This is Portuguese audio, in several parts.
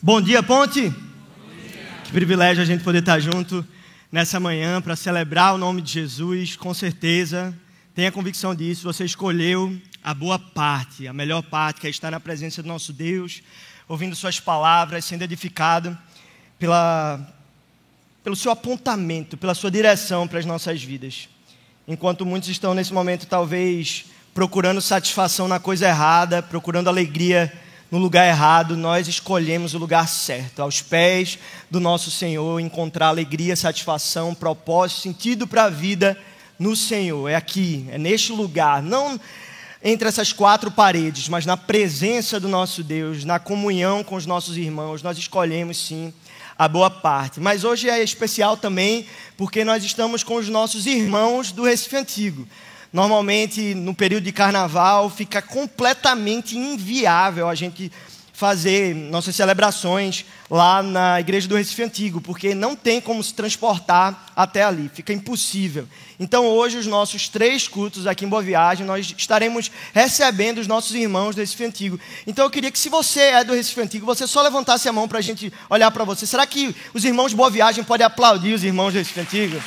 Bom dia, Ponte! Que privilégio a gente poder estar junto nessa manhã para celebrar o nome de Jesus. Com certeza, tenha convicção disso. Você escolheu a boa parte, a melhor parte, que é estar na presença do nosso Deus, ouvindo Suas palavras, sendo edificado pela, pelo seu apontamento, pela sua direção para as nossas vidas. Enquanto muitos estão nesse momento, talvez, procurando satisfação na coisa errada, procurando alegria no lugar errado, nós escolhemos o lugar certo, aos pés do nosso Senhor, encontrar alegria, satisfação, propósito, sentido para a vida no Senhor. É aqui, é neste lugar, não entre essas quatro paredes, mas na presença do nosso Deus, na comunhão com os nossos irmãos, nós escolhemos sim a boa parte. Mas hoje é especial também porque nós estamos com os nossos irmãos do Recife Antigo. Normalmente, no período de carnaval, fica completamente inviável a gente fazer nossas celebrações lá na igreja do Recife Antigo, porque não tem como se transportar até ali, fica impossível. Então, hoje, os nossos três cultos aqui em Boa Viagem, nós estaremos recebendo os nossos irmãos do Recife Antigo. Então, eu queria que, se você é do Recife Antigo, você só levantasse a mão para a gente olhar para você. Será que os irmãos de Boa Viagem podem aplaudir os irmãos do Recife Antigo?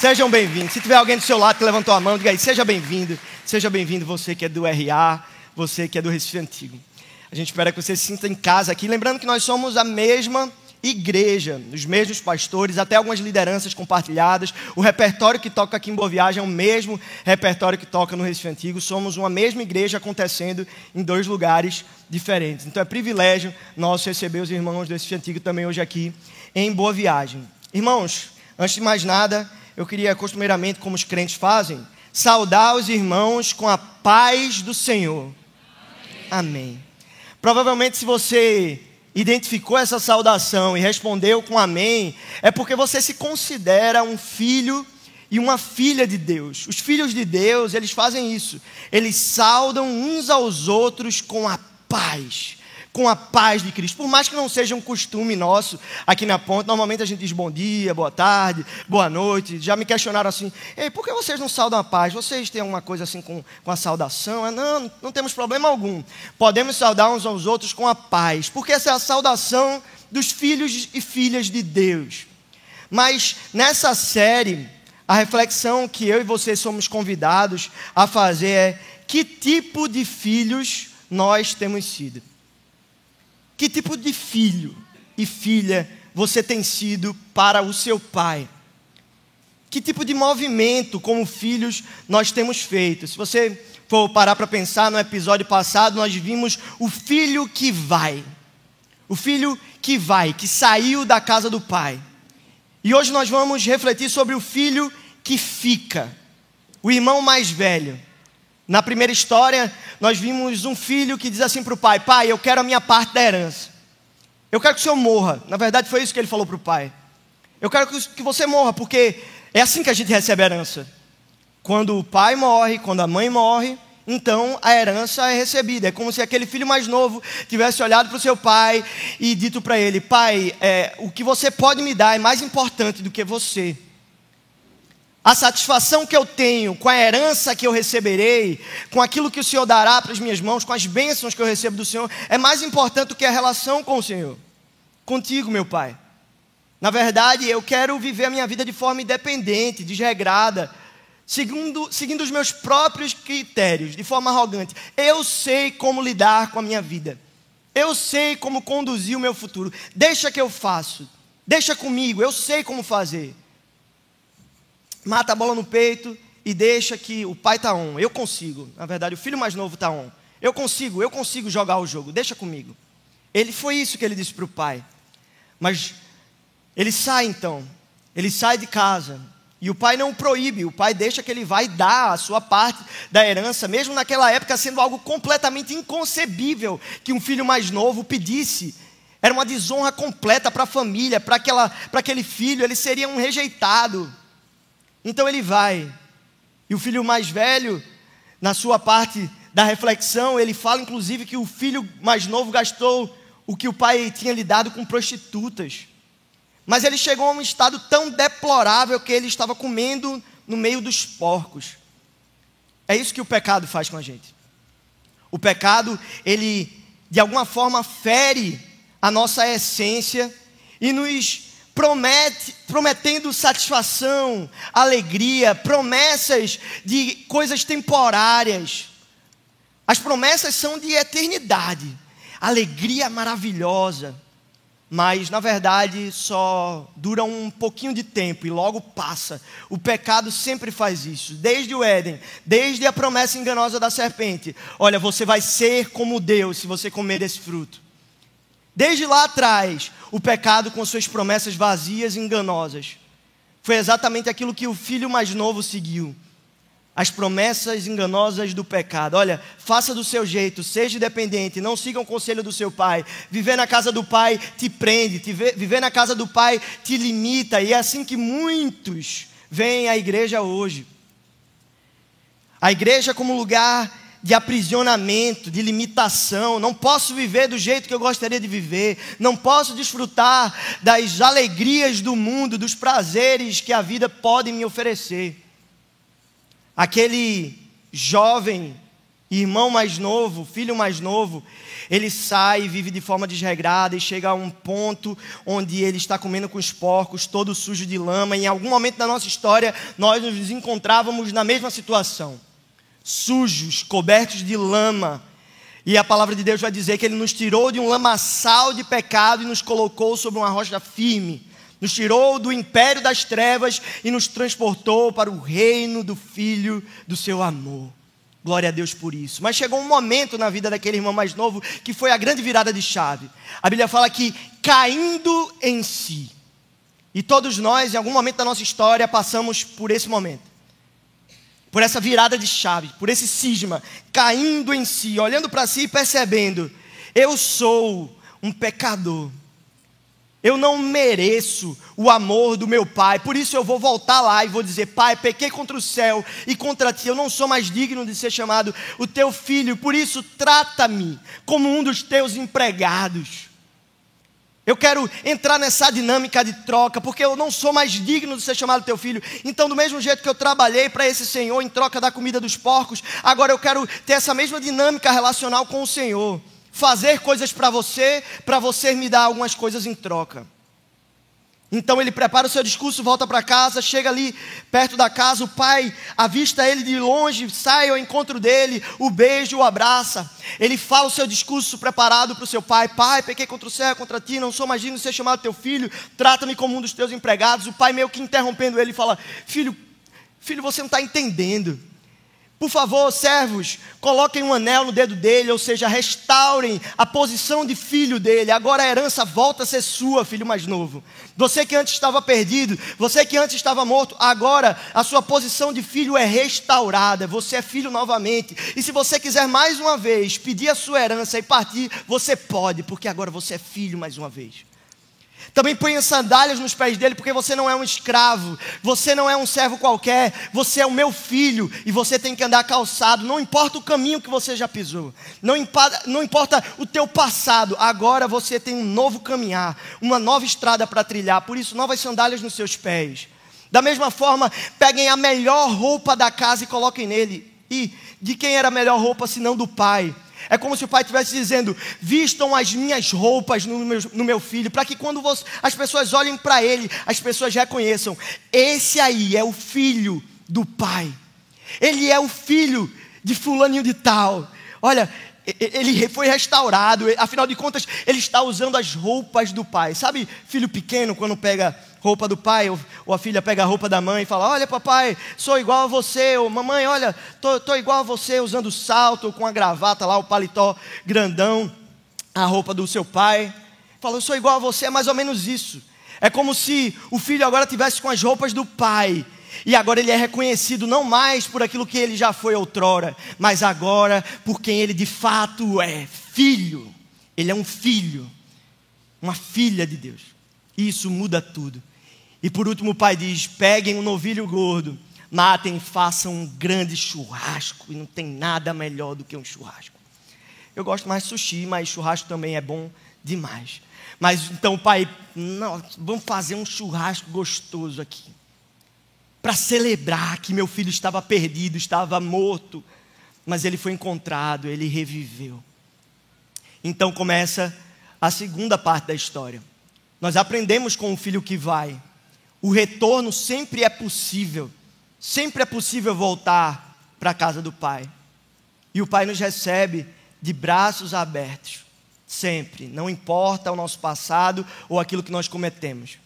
Sejam bem-vindos. Se tiver alguém do seu lado que levantou a mão, diga aí, seja bem-vindo. Seja bem-vindo você que é do RA, você que é do Recife Antigo. A gente espera que você se sinta em casa aqui. Lembrando que nós somos a mesma igreja, os mesmos pastores, até algumas lideranças compartilhadas. O repertório que toca aqui em Boa Viagem é o mesmo repertório que toca no Recife Antigo. Somos uma mesma igreja acontecendo em dois lugares diferentes. Então é privilégio nosso receber os irmãos do Recife Antigo também hoje aqui em Boa Viagem. Irmãos, antes de mais nada, eu queria costumeiramente, como os crentes fazem, saudar os irmãos com a paz do Senhor. Amém. Amém. Provavelmente, se você identificou essa saudação e respondeu com amém, é porque você se considera um filho e uma filha de Deus. Os filhos de Deus, eles fazem isso. Eles saudam uns aos outros com a paz com a paz de Cristo. Por mais que não seja um costume nosso aqui na ponte, normalmente a gente diz bom dia, boa tarde, boa noite. Já me questionaram assim: Ei, por que vocês não saudam a paz? Vocês têm alguma coisa assim com, com a saudação? É, não, não temos problema algum. Podemos saudar uns aos outros com a paz, porque essa é a saudação dos filhos e filhas de Deus. Mas nessa série, a reflexão que eu e você somos convidados a fazer é: que tipo de filhos nós temos sido? Que tipo de filho e filha você tem sido para o seu pai? Que tipo de movimento, como filhos, nós temos feito? Se você for parar para pensar, no episódio passado, nós vimos o filho que vai. O filho que vai, que saiu da casa do pai. E hoje nós vamos refletir sobre o filho que fica, o irmão mais velho. Na primeira história, nós vimos um filho que diz assim para o pai: Pai, eu quero a minha parte da herança. Eu quero que o senhor morra. Na verdade, foi isso que ele falou para o pai. Eu quero que você morra, porque é assim que a gente recebe a herança. Quando o pai morre, quando a mãe morre, então a herança é recebida. É como se aquele filho mais novo tivesse olhado para o seu pai e dito para ele: Pai, é, o que você pode me dar é mais importante do que você. A satisfação que eu tenho com a herança que eu receberei, com aquilo que o Senhor dará para as minhas mãos, com as bênçãos que eu recebo do Senhor, é mais importante do que a relação com o Senhor. Contigo, meu Pai. Na verdade, eu quero viver a minha vida de forma independente, desregrada, seguindo, seguindo os meus próprios critérios, de forma arrogante. Eu sei como lidar com a minha vida. Eu sei como conduzir o meu futuro. Deixa que eu faço. Deixa comigo, eu sei como fazer mata a bola no peito e deixa que o pai está on. Eu consigo. Na verdade, o filho mais novo está on. Eu consigo, eu consigo jogar o jogo. Deixa comigo. Ele foi isso que ele disse para o pai. Mas ele sai então. Ele sai de casa. E o pai não o proíbe, o pai deixa que ele vai dar a sua parte da herança, mesmo naquela época sendo algo completamente inconcebível que um filho mais novo pedisse. Era uma desonra completa para a família, para aquele filho, ele seria um rejeitado. Então ele vai. E o filho mais velho, na sua parte da reflexão, ele fala inclusive que o filho mais novo gastou o que o pai tinha lhe dado com prostitutas. Mas ele chegou a um estado tão deplorável que ele estava comendo no meio dos porcos. É isso que o pecado faz com a gente. O pecado, ele de alguma forma fere a nossa essência e nos promete, prometendo satisfação, alegria, promessas de coisas temporárias. As promessas são de eternidade, alegria maravilhosa, mas na verdade só dura um pouquinho de tempo e logo passa. O pecado sempre faz isso, desde o Éden, desde a promessa enganosa da serpente. Olha, você vai ser como Deus se você comer desse fruto. Desde lá atrás, o pecado com suas promessas vazias e enganosas. Foi exatamente aquilo que o filho mais novo seguiu as promessas enganosas do pecado. Olha, faça do seu jeito, seja independente, não siga o conselho do seu pai. Viver na casa do pai te prende, te viver na casa do pai te limita, e é assim que muitos vêm à igreja hoje. A igreja como lugar de aprisionamento, de limitação. Não posso viver do jeito que eu gostaria de viver. Não posso desfrutar das alegrias do mundo, dos prazeres que a vida pode me oferecer aquele jovem, irmão mais novo, filho mais novo, ele sai e vive de forma desregrada e chega a um ponto onde ele está comendo com os porcos, todo sujo de lama. E em algum momento da nossa história, nós nos encontrávamos na mesma situação, sujos, cobertos de lama. E a palavra de Deus vai dizer que ele nos tirou de um lamaçal de pecado e nos colocou sobre uma rocha firme nos tirou do império das trevas e nos transportou para o reino do Filho do seu amor. Glória a Deus por isso. Mas chegou um momento na vida daquele irmão mais novo que foi a grande virada de chave. A Bíblia fala que caindo em si. E todos nós, em algum momento da nossa história, passamos por esse momento. Por essa virada de chave, por esse cisma, caindo em si, olhando para si e percebendo: eu sou um pecador eu não mereço o amor do meu pai, por isso eu vou voltar lá e vou dizer: Pai, pequei contra o céu e contra ti, eu não sou mais digno de ser chamado o teu filho, por isso trata-me como um dos teus empregados. Eu quero entrar nessa dinâmica de troca, porque eu não sou mais digno de ser chamado teu filho. Então, do mesmo jeito que eu trabalhei para esse Senhor em troca da comida dos porcos, agora eu quero ter essa mesma dinâmica relacional com o Senhor fazer coisas para você, para você me dar algumas coisas em troca. Então ele prepara o seu discurso, volta para casa, chega ali perto da casa, o pai avista ele de longe, sai ao encontro dele, o beijo, o abraça. Ele fala o seu discurso preparado para o seu pai: Pai, pequei contra o céu, contra ti, não sou mais digno de ser chamado teu filho, trata-me como um dos teus empregados. O pai, meio que interrompendo ele, fala: Filho, filho, você não está entendendo. Por favor, servos, coloquem um anel no dedo dele, ou seja, restaurem a posição de filho dele. Agora a herança volta a ser sua, filho mais novo. Você que antes estava perdido, você que antes estava morto, agora a sua posição de filho é restaurada. Você é filho novamente. E se você quiser mais uma vez pedir a sua herança e partir, você pode, porque agora você é filho mais uma vez. Também ponha sandálias nos pés dele, porque você não é um escravo, você não é um servo qualquer, você é o meu filho e você tem que andar calçado. Não importa o caminho que você já pisou, não importa, não importa o teu passado, agora você tem um novo caminhar, uma nova estrada para trilhar, por isso, novas sandálias nos seus pés. Da mesma forma, peguem a melhor roupa da casa e coloquem nele. E de quem era a melhor roupa senão do pai? É como se o pai estivesse dizendo: vistam as minhas roupas no meu, no meu filho, para que quando você, as pessoas olhem para ele, as pessoas reconheçam: esse aí é o filho do pai, ele é o filho de Fulaninho de Tal. Olha, ele foi restaurado, afinal de contas, ele está usando as roupas do pai. Sabe, filho pequeno, quando pega roupa do pai, ou a filha pega a roupa da mãe e fala: Olha, papai, sou igual a você, ou mamãe, olha, tô, tô igual a você, usando salto, com a gravata lá, o paletó grandão, a roupa do seu pai. Fala, eu sou igual a você, é mais ou menos isso. É como se o filho agora tivesse com as roupas do pai. E agora ele é reconhecido não mais por aquilo que ele já foi outrora, mas agora por quem ele de fato é: filho. Ele é um filho, uma filha de Deus. E isso muda tudo. E por último, o pai diz: peguem um novilho gordo, matem façam um grande churrasco. E não tem nada melhor do que um churrasco. Eu gosto mais de sushi, mas churrasco também é bom demais. Mas então o pai, não, vamos fazer um churrasco gostoso aqui para celebrar que meu filho estava perdido, estava morto, mas ele foi encontrado, ele reviveu. Então começa a segunda parte da história. Nós aprendemos com o filho que vai. O retorno sempre é possível. Sempre é possível voltar para a casa do pai. E o pai nos recebe de braços abertos. Sempre. Não importa o nosso passado ou aquilo que nós cometemos.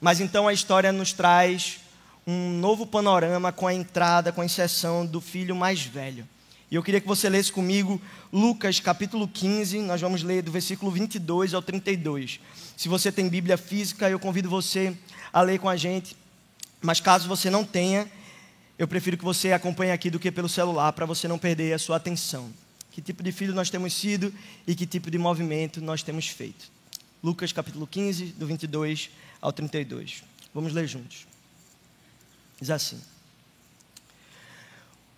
Mas então a história nos traz um novo panorama com a entrada, com a inserção do filho mais velho. E eu queria que você lesse comigo Lucas capítulo 15, nós vamos ler do versículo 22 ao 32. Se você tem Bíblia física, eu convido você a ler com a gente. Mas caso você não tenha, eu prefiro que você acompanhe aqui do que pelo celular, para você não perder a sua atenção. Que tipo de filho nós temos sido e que tipo de movimento nós temos feito. Lucas capítulo 15, do 22 ao 32. Vamos ler juntos. Diz assim: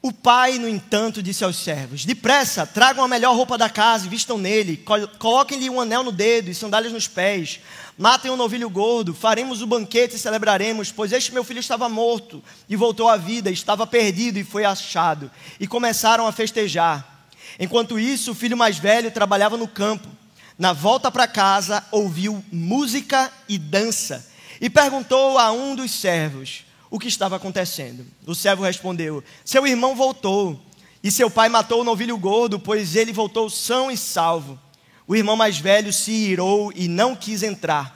O pai, no entanto, disse aos servos: Depressa, tragam a melhor roupa da casa e vistam nele, coloquem-lhe um anel no dedo e sandálias nos pés, matem um novilho gordo, faremos o banquete e celebraremos, pois este meu filho estava morto e voltou à vida, estava perdido e foi achado. E começaram a festejar. Enquanto isso, o filho mais velho trabalhava no campo. Na volta para casa, ouviu música e dança e perguntou a um dos servos: o que estava acontecendo. O servo respondeu: Seu irmão voltou, e seu pai matou o novilho gordo, pois ele voltou são e salvo. O irmão mais velho se irou e não quis entrar.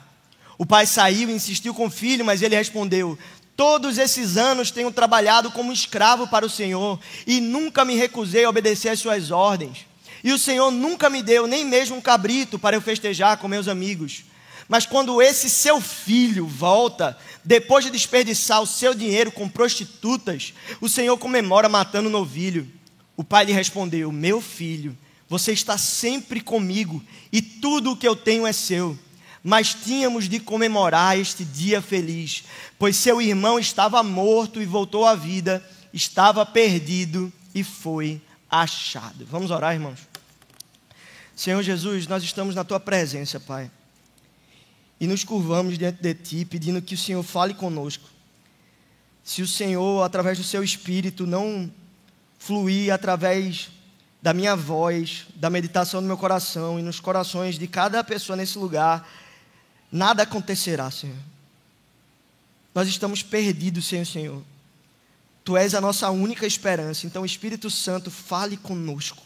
O pai saiu e insistiu com o filho, mas ele respondeu: Todos esses anos tenho trabalhado como escravo para o Senhor e nunca me recusei a obedecer às suas ordens. E o Senhor nunca me deu nem mesmo um cabrito para eu festejar com meus amigos. Mas quando esse seu filho volta, depois de desperdiçar o seu dinheiro com prostitutas, o Senhor comemora matando o novilho. O pai lhe respondeu: Meu filho, você está sempre comigo e tudo o que eu tenho é seu. Mas tínhamos de comemorar este dia feliz, pois seu irmão estava morto e voltou à vida, estava perdido e foi achado. Vamos orar, irmãos? Senhor Jesus, nós estamos na tua presença, Pai e nos curvamos diante de Ti, pedindo que o Senhor fale conosco. Se o Senhor, através do Seu Espírito, não fluir através da minha voz, da meditação do meu coração e nos corações de cada pessoa nesse lugar, nada acontecerá, Senhor. Nós estamos perdidos sem o Senhor. Tu és a nossa única esperança. Então, Espírito Santo, fale conosco.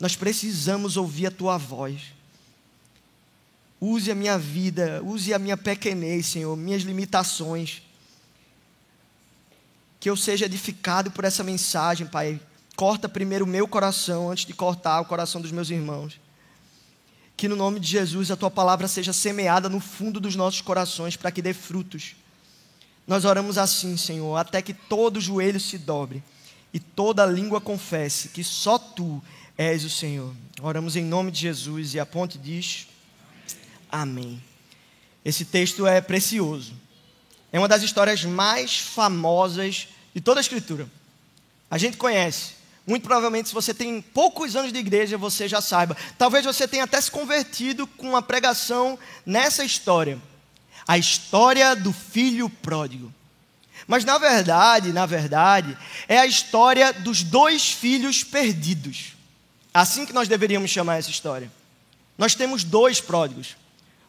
Nós precisamos ouvir a tua voz. Use a minha vida, use a minha pequenez, Senhor, minhas limitações. Que eu seja edificado por essa mensagem, Pai. Corta primeiro o meu coração antes de cortar o coração dos meus irmãos. Que no nome de Jesus a tua palavra seja semeada no fundo dos nossos corações para que dê frutos. Nós oramos assim, Senhor, até que todo joelho se dobre e toda língua confesse que só tu és o Senhor. Oramos em nome de Jesus e a ponte diz. Amém. Esse texto é precioso. É uma das histórias mais famosas de toda a Escritura. A gente conhece. Muito provavelmente, se você tem poucos anos de igreja, você já saiba. Talvez você tenha até se convertido com uma pregação nessa história. A história do filho pródigo. Mas na verdade, na verdade, é a história dos dois filhos perdidos. Assim que nós deveríamos chamar essa história. Nós temos dois pródigos.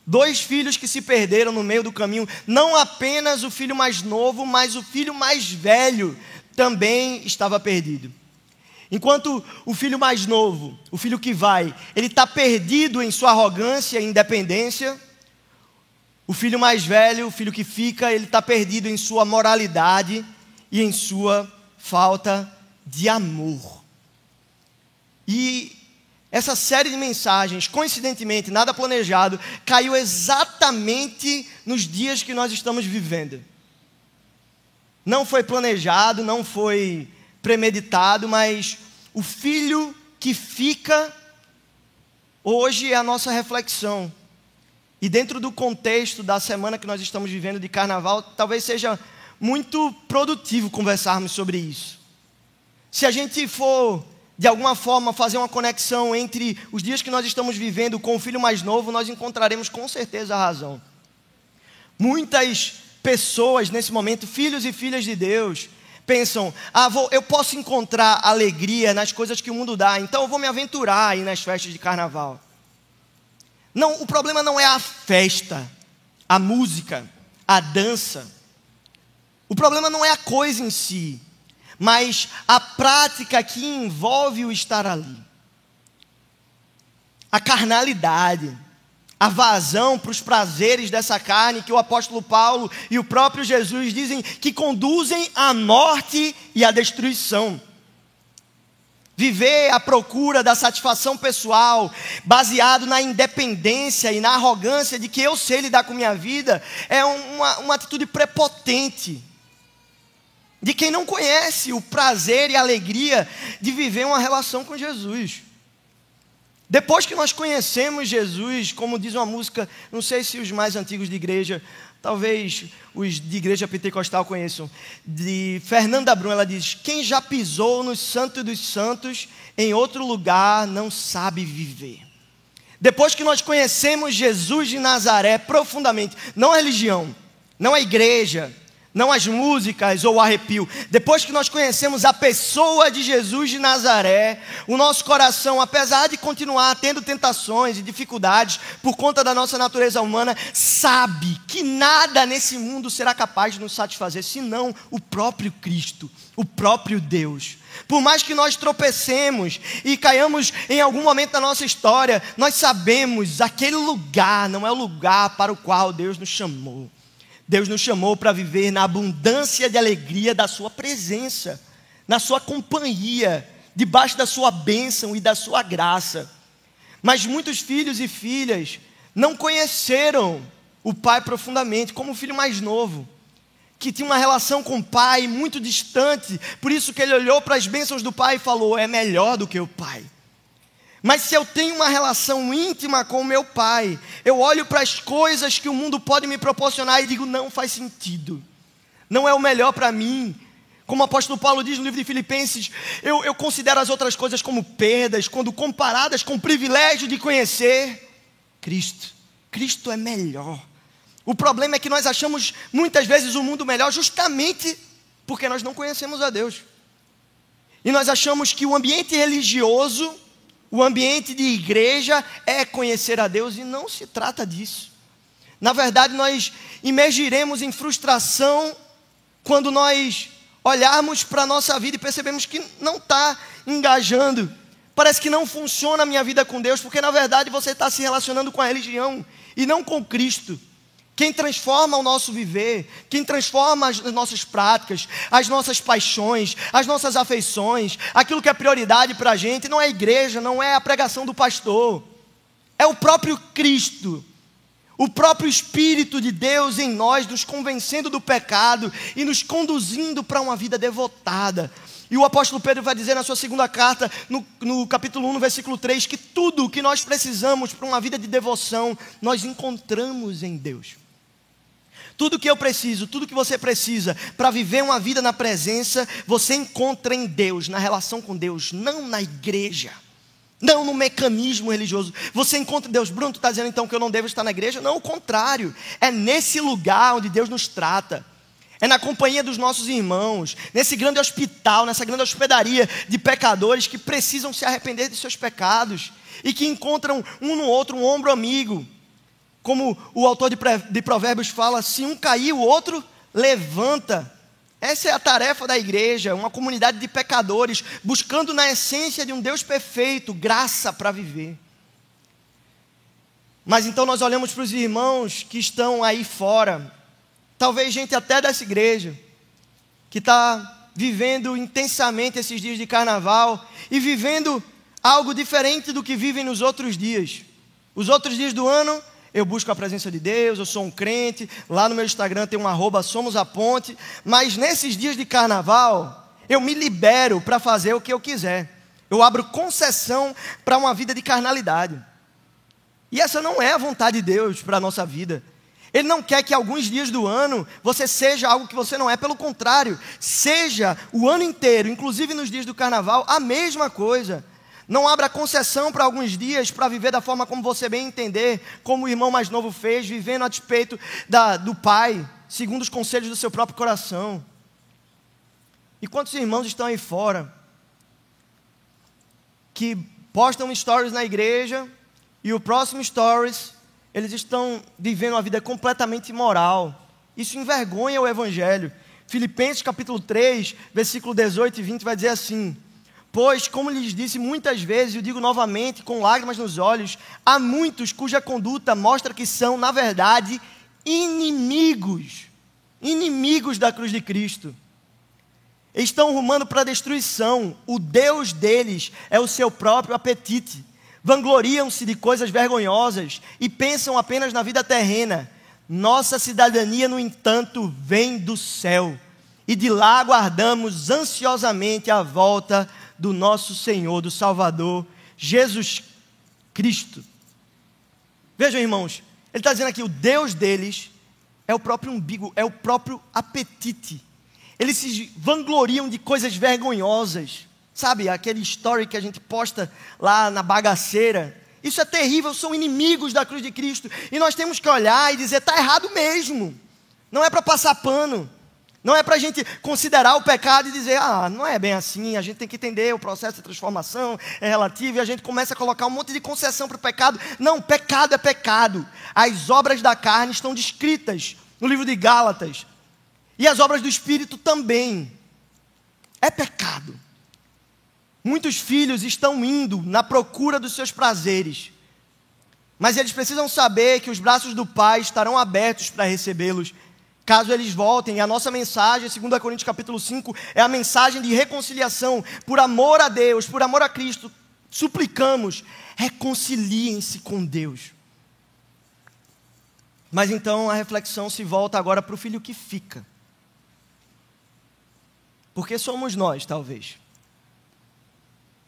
Dois filhos que se perderam no meio do caminho, não apenas o filho mais novo, mas o filho mais velho também estava perdido. Enquanto o filho mais novo, o filho que vai, ele está perdido em sua arrogância e independência, o filho mais velho, o filho que fica, ele está perdido em sua moralidade e em sua falta de amor. E essa série de mensagens, coincidentemente, nada planejado, caiu exatamente nos dias que nós estamos vivendo. Não foi planejado, não foi premeditado, mas o filho que fica hoje é a nossa reflexão. E dentro do contexto da semana que nós estamos vivendo de carnaval, talvez seja muito produtivo conversarmos sobre isso. Se a gente for de alguma forma fazer uma conexão entre os dias que nós estamos vivendo com o filho mais novo, nós encontraremos com certeza a razão. Muitas pessoas nesse momento, filhos e filhas de Deus, pensam: ah, vou, eu posso encontrar alegria nas coisas que o mundo dá, então eu vou me aventurar aí nas festas de carnaval. Não, o problema não é a festa, a música, a dança. O problema não é a coisa em si, mas a prática que envolve o estar ali. A carnalidade, a vazão para os prazeres dessa carne que o apóstolo Paulo e o próprio Jesus dizem que conduzem à morte e à destruição. Viver à procura da satisfação pessoal, baseado na independência e na arrogância de que eu sei lidar com minha vida, é uma, uma atitude prepotente. De quem não conhece o prazer e a alegria de viver uma relação com Jesus. Depois que nós conhecemos Jesus, como diz uma música, não sei se os mais antigos de igreja talvez os de igreja pentecostal conheçam, de Fernanda Brum, ela diz: Quem já pisou no Santo dos Santos em outro lugar não sabe viver. Depois que nós conhecemos Jesus de Nazaré profundamente, não a religião, não a igreja, não as músicas ou o arrepio. Depois que nós conhecemos a pessoa de Jesus de Nazaré, o nosso coração, apesar de continuar tendo tentações e dificuldades por conta da nossa natureza humana, sabe que nada nesse mundo será capaz de nos satisfazer senão o próprio Cristo, o próprio Deus. Por mais que nós tropecemos e caiamos em algum momento da nossa história, nós sabemos aquele lugar não é o lugar para o qual Deus nos chamou. Deus nos chamou para viver na abundância de alegria da Sua presença, na Sua companhia, debaixo da Sua bênção e da Sua graça. Mas muitos filhos e filhas não conheceram o Pai profundamente, como o filho mais novo, que tinha uma relação com o Pai muito distante, por isso que ele olhou para as bênçãos do Pai e falou: é melhor do que o Pai. Mas se eu tenho uma relação íntima com o meu pai, eu olho para as coisas que o mundo pode me proporcionar e digo: não faz sentido, não é o melhor para mim. Como o apóstolo Paulo diz no livro de Filipenses, eu, eu considero as outras coisas como perdas, quando comparadas com o privilégio de conhecer Cristo. Cristo é melhor. O problema é que nós achamos muitas vezes o mundo melhor justamente porque nós não conhecemos a Deus. E nós achamos que o ambiente religioso o ambiente de igreja é conhecer a Deus e não se trata disso. Na verdade, nós emergiremos em frustração quando nós olharmos para a nossa vida e percebemos que não está engajando. Parece que não funciona a minha vida com Deus, porque na verdade você está se relacionando com a religião e não com Cristo. Quem transforma o nosso viver, quem transforma as nossas práticas, as nossas paixões, as nossas afeições, aquilo que é prioridade para a gente, não é a igreja, não é a pregação do pastor, é o próprio Cristo, o próprio Espírito de Deus em nós, nos convencendo do pecado e nos conduzindo para uma vida devotada. E o apóstolo Pedro vai dizer na sua segunda carta, no, no capítulo 1, no versículo 3, que tudo o que nós precisamos para uma vida de devoção, nós encontramos em Deus. Tudo que eu preciso, tudo que você precisa para viver uma vida na presença, você encontra em Deus, na relação com Deus, não na igreja, não no mecanismo religioso. Você encontra Deus. Bruno, tu está dizendo então que eu não devo estar na igreja? Não, o contrário. É nesse lugar onde Deus nos trata. É na companhia dos nossos irmãos, nesse grande hospital, nessa grande hospedaria de pecadores que precisam se arrepender de seus pecados e que encontram um no outro um ombro amigo como o autor de Provérbios fala, se um cair, o outro levanta. Essa é a tarefa da igreja, uma comunidade de pecadores, buscando na essência de um Deus perfeito, graça para viver. Mas então nós olhamos para os irmãos que estão aí fora, talvez gente até dessa igreja, que está vivendo intensamente esses dias de carnaval e vivendo algo diferente do que vivem nos outros dias. Os outros dias do ano eu busco a presença de Deus, eu sou um crente, lá no meu Instagram tem um arroba Somos a Ponte, mas nesses dias de carnaval, eu me libero para fazer o que eu quiser. Eu abro concessão para uma vida de carnalidade. E essa não é a vontade de Deus para a nossa vida. Ele não quer que alguns dias do ano você seja algo que você não é, pelo contrário, seja o ano inteiro, inclusive nos dias do carnaval, a mesma coisa. Não abra concessão para alguns dias para viver da forma como você bem entender, como o irmão mais novo fez, vivendo a despeito da, do pai, segundo os conselhos do seu próprio coração. E quantos irmãos estão aí fora que postam stories na igreja, e o próximo Stories, eles estão vivendo uma vida completamente imoral. Isso envergonha o Evangelho. Filipenses capítulo 3, versículo 18 e 20 vai dizer assim: Pois, como lhes disse muitas vezes, e digo novamente, com lágrimas nos olhos, há muitos cuja conduta mostra que são, na verdade, inimigos, inimigos da cruz de Cristo. Estão rumando para a destruição. O Deus deles é o seu próprio apetite vangloriam-se de coisas vergonhosas e pensam apenas na vida terrena. Nossa cidadania, no entanto, vem do céu, e de lá aguardamos ansiosamente a volta do nosso Senhor, do Salvador, Jesus Cristo. Vejam, irmãos, ele está dizendo aqui: o Deus deles é o próprio umbigo, é o próprio apetite. Eles se vangloriam de coisas vergonhosas. Sabe, aquele story que a gente posta lá na bagaceira. Isso é terrível, são inimigos da cruz de Cristo. E nós temos que olhar e dizer: está errado mesmo. Não é para passar pano. Não é para a gente considerar o pecado e dizer, ah, não é bem assim, a gente tem que entender o processo de transformação, é relativo, e a gente começa a colocar um monte de concessão para o pecado. Não, pecado é pecado. As obras da carne estão descritas no livro de Gálatas, e as obras do Espírito também. É pecado. Muitos filhos estão indo na procura dos seus prazeres, mas eles precisam saber que os braços do Pai estarão abertos para recebê-los, caso eles voltem. E a nossa mensagem, 2 Coríntios capítulo 5, é a mensagem de reconciliação, por amor a Deus, por amor a Cristo. Suplicamos, reconciliem-se com Deus. Mas então a reflexão se volta agora para o filho que fica. Porque somos nós, talvez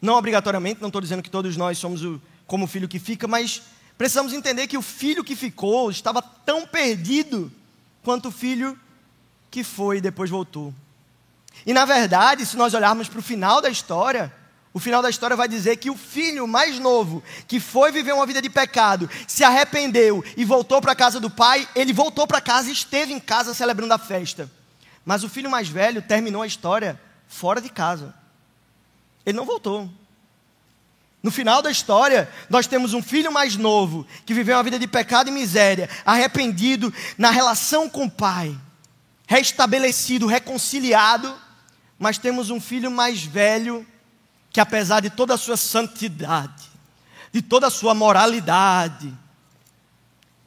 não obrigatoriamente, não estou dizendo que todos nós somos o, como o filho que fica, mas precisamos entender que o filho que ficou estava tão perdido quanto o filho que foi e depois voltou. E na verdade, se nós olharmos para o final da história, o final da história vai dizer que o filho mais novo, que foi viver uma vida de pecado, se arrependeu e voltou para a casa do pai, ele voltou para casa e esteve em casa celebrando a festa. Mas o filho mais velho terminou a história fora de casa. Ele não voltou. No final da história, nós temos um filho mais novo que viveu uma vida de pecado e miséria, arrependido na relação com o pai, restabelecido, reconciliado, mas temos um filho mais velho que, apesar de toda a sua santidade, de toda a sua moralidade,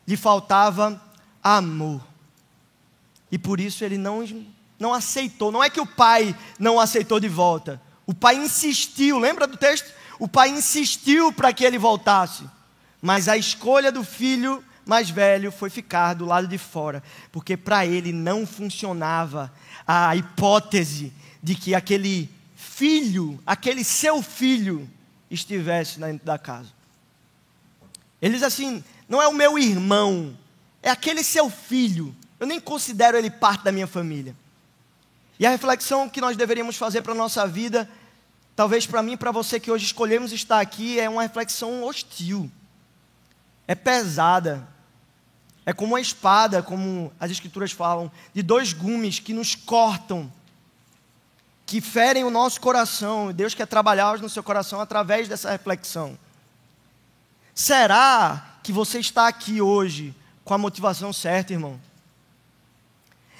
lhe faltava amor. E por isso ele não, não aceitou. Não é que o pai não aceitou de volta, o pai insistiu, lembra do texto? O pai insistiu para que ele voltasse, mas a escolha do filho mais velho foi ficar do lado de fora, porque para ele não funcionava a hipótese de que aquele filho, aquele seu filho, estivesse dentro da casa. Ele diz assim: não é o meu irmão, é aquele seu filho. Eu nem considero ele parte da minha família. E a reflexão que nós deveríamos fazer para a nossa vida talvez para mim para você que hoje escolhemos estar aqui, é uma reflexão hostil, é pesada, é como uma espada, como as Escrituras falam, de dois gumes que nos cortam, que ferem o nosso coração. Deus quer trabalhar no seu coração através dessa reflexão. Será que você está aqui hoje com a motivação certa, irmão?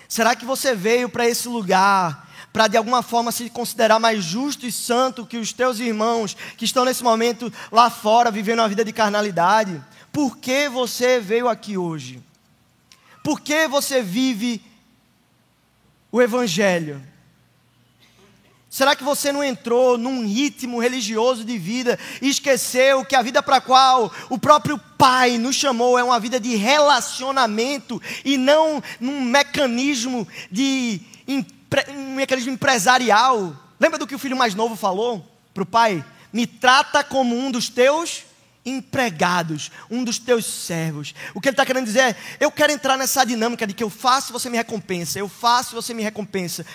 Será que você veio para esse lugar para de alguma forma se considerar mais justo e santo que os teus irmãos que estão nesse momento lá fora vivendo uma vida de carnalidade? Por que você veio aqui hoje? Por que você vive o Evangelho? Será que você não entrou num ritmo religioso de vida e esqueceu que a vida para a qual o próprio Pai nos chamou é uma vida de relacionamento e não num mecanismo de um mecanismo empresarial. Lembra do que o filho mais novo falou para o pai? Me trata como um dos teus empregados, um dos teus servos. O que ele está querendo dizer é: eu quero entrar nessa dinâmica de que eu faço, você me recompensa, eu faço, você me recompensa.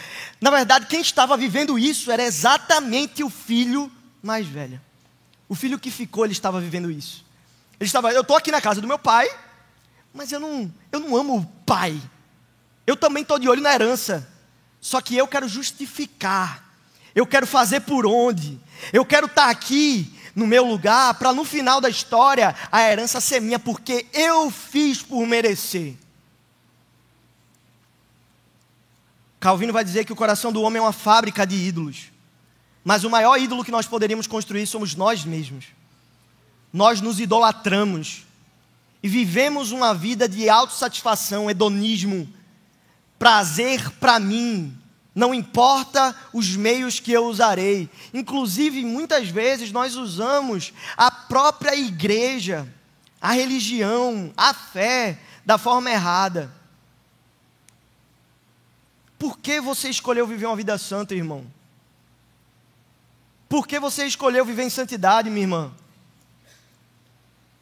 Na verdade, quem estava vivendo isso era exatamente o filho mais velho. O filho que ficou, ele estava vivendo isso. Ele estava, eu estou aqui na casa do meu pai, mas eu não, eu não amo o pai. Eu também estou de olho na herança. Só que eu quero justificar. Eu quero fazer por onde? Eu quero estar aqui no meu lugar, para no final da história a herança ser minha, porque eu fiz por merecer. Calvino vai dizer que o coração do homem é uma fábrica de ídolos. Mas o maior ídolo que nós poderíamos construir somos nós mesmos. Nós nos idolatramos e vivemos uma vida de autossatisfação, hedonismo, prazer para mim, não importa os meios que eu usarei. Inclusive, muitas vezes nós usamos a própria igreja, a religião, a fé da forma errada. Por que você escolheu viver uma vida santa, irmão? Por que você escolheu viver em santidade, minha irmã?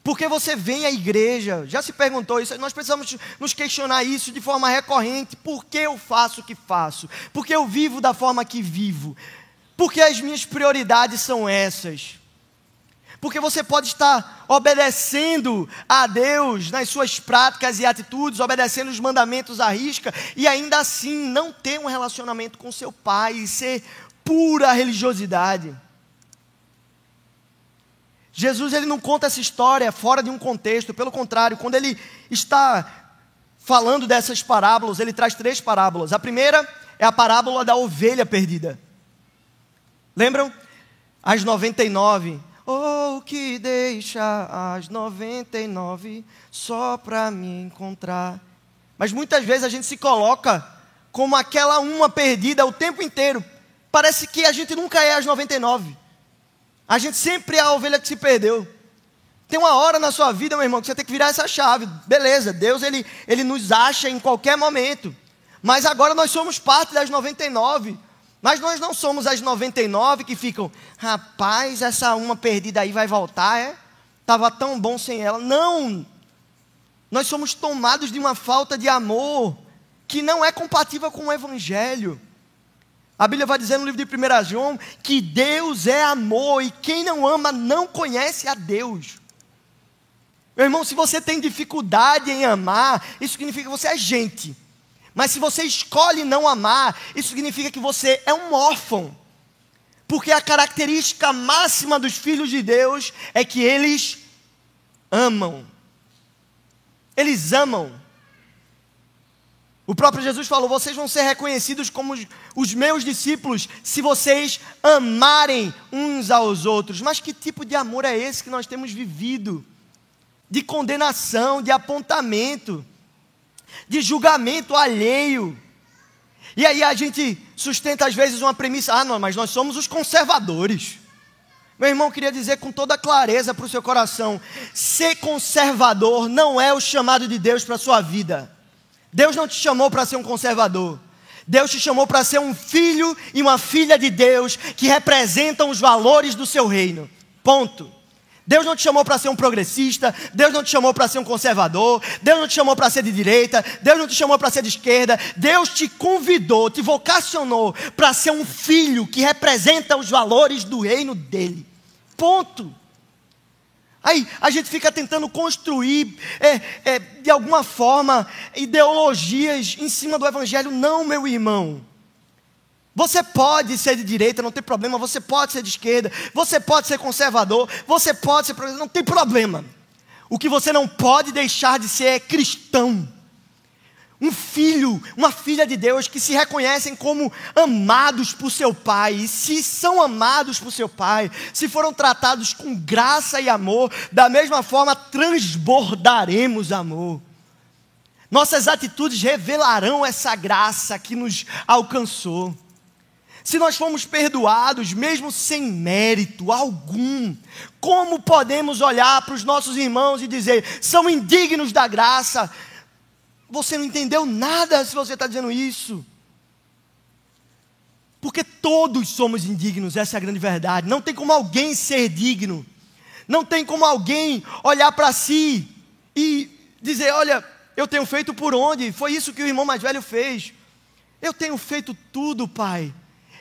Porque você vem à igreja, já se perguntou isso, nós precisamos nos questionar isso de forma recorrente. Por que eu faço o que faço? Por que eu vivo da forma que vivo? Porque as minhas prioridades são essas. Porque você pode estar obedecendo a Deus nas suas práticas e atitudes, obedecendo os mandamentos à risca, e ainda assim não ter um relacionamento com seu pai e ser pura religiosidade. Jesus ele não conta essa história fora de um contexto, pelo contrário, quando ele está falando dessas parábolas, ele traz três parábolas. A primeira é a parábola da ovelha perdida. Lembram? As 99. Oh, que deixa as 99 só para me encontrar. Mas muitas vezes a gente se coloca como aquela uma perdida o tempo inteiro. Parece que a gente nunca é as 99. A gente sempre é a ovelha que se perdeu. Tem uma hora na sua vida, meu irmão, que você tem que virar essa chave. Beleza, Deus ele, ele nos acha em qualquer momento. Mas agora nós somos parte das 99. Mas nós não somos as 99 que ficam, rapaz, essa uma perdida aí vai voltar, é? Estava tão bom sem ela. Não! Nós somos tomados de uma falta de amor que não é compatível com o Evangelho. A Bíblia vai dizer no livro de 1 João que Deus é amor e quem não ama não conhece a Deus. Meu irmão, se você tem dificuldade em amar, isso significa que você é gente. Mas se você escolhe não amar, isso significa que você é um órfão. Porque a característica máxima dos filhos de Deus é que eles amam. Eles amam. O próprio Jesus falou: vocês vão ser reconhecidos como os, meus discípulos se vocês amarem uns aos outros. Mas que tipo de amor é esse que nós temos vivido? De condenação, de apontamento, de julgamento alheio. E aí a gente sustenta às vezes uma premissa: ah, não, mas nós somos os conservadores. Meu irmão, queria dizer com toda clareza para o seu coração: ser conservador não é o chamado de Deus para a sua vida. Deus não te chamou para ser um conservador. Deus te chamou para ser um filho e uma filha de Deus que representam os valores do seu reino. Ponto. Deus não te chamou para ser um progressista, Deus não te chamou para ser um conservador, Deus não te chamou para ser de direita, Deus não te chamou para ser de esquerda, Deus te convidou, te vocacionou para ser um filho que representa os valores do reino dele. Ponto. Aí a gente fica tentando construir, é, é, de alguma forma, ideologias em cima do Evangelho. Não, meu irmão. Você pode ser de direita, não tem problema. Você pode ser de esquerda. Você pode ser conservador. Você pode ser. Não tem problema. O que você não pode deixar de ser é cristão um filho, uma filha de Deus que se reconhecem como amados por seu pai, e se são amados por seu pai, se foram tratados com graça e amor, da mesma forma transbordaremos amor. Nossas atitudes revelarão essa graça que nos alcançou. Se nós fomos perdoados, mesmo sem mérito algum, como podemos olhar para os nossos irmãos e dizer, são indignos da graça? Você não entendeu nada se você está dizendo isso. Porque todos somos indignos, essa é a grande verdade. Não tem como alguém ser digno. Não tem como alguém olhar para si e dizer: Olha, eu tenho feito por onde? Foi isso que o irmão mais velho fez. Eu tenho feito tudo, pai.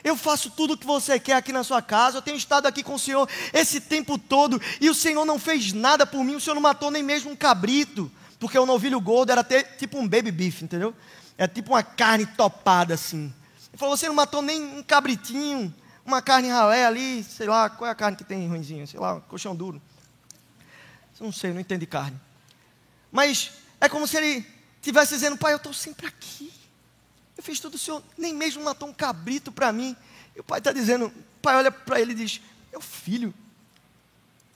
Eu faço tudo o que você quer aqui na sua casa. Eu tenho estado aqui com o Senhor esse tempo todo e o Senhor não fez nada por mim. O Senhor não matou nem mesmo um cabrito. Porque o novilho gordo era ter, tipo um baby beef, entendeu? É tipo uma carne topada assim. Ele falou: Você não matou nem um cabritinho. uma carne ralé ali, sei lá, qual é a carne que tem ruimzinha? Sei lá, colchão duro. Não sei, não entendo de carne. Mas é como se ele estivesse dizendo, pai, eu estou sempre aqui. Eu fiz tudo, o senhor nem mesmo matou um cabrito para mim. E o pai está dizendo, o pai olha para ele e diz, meu filho,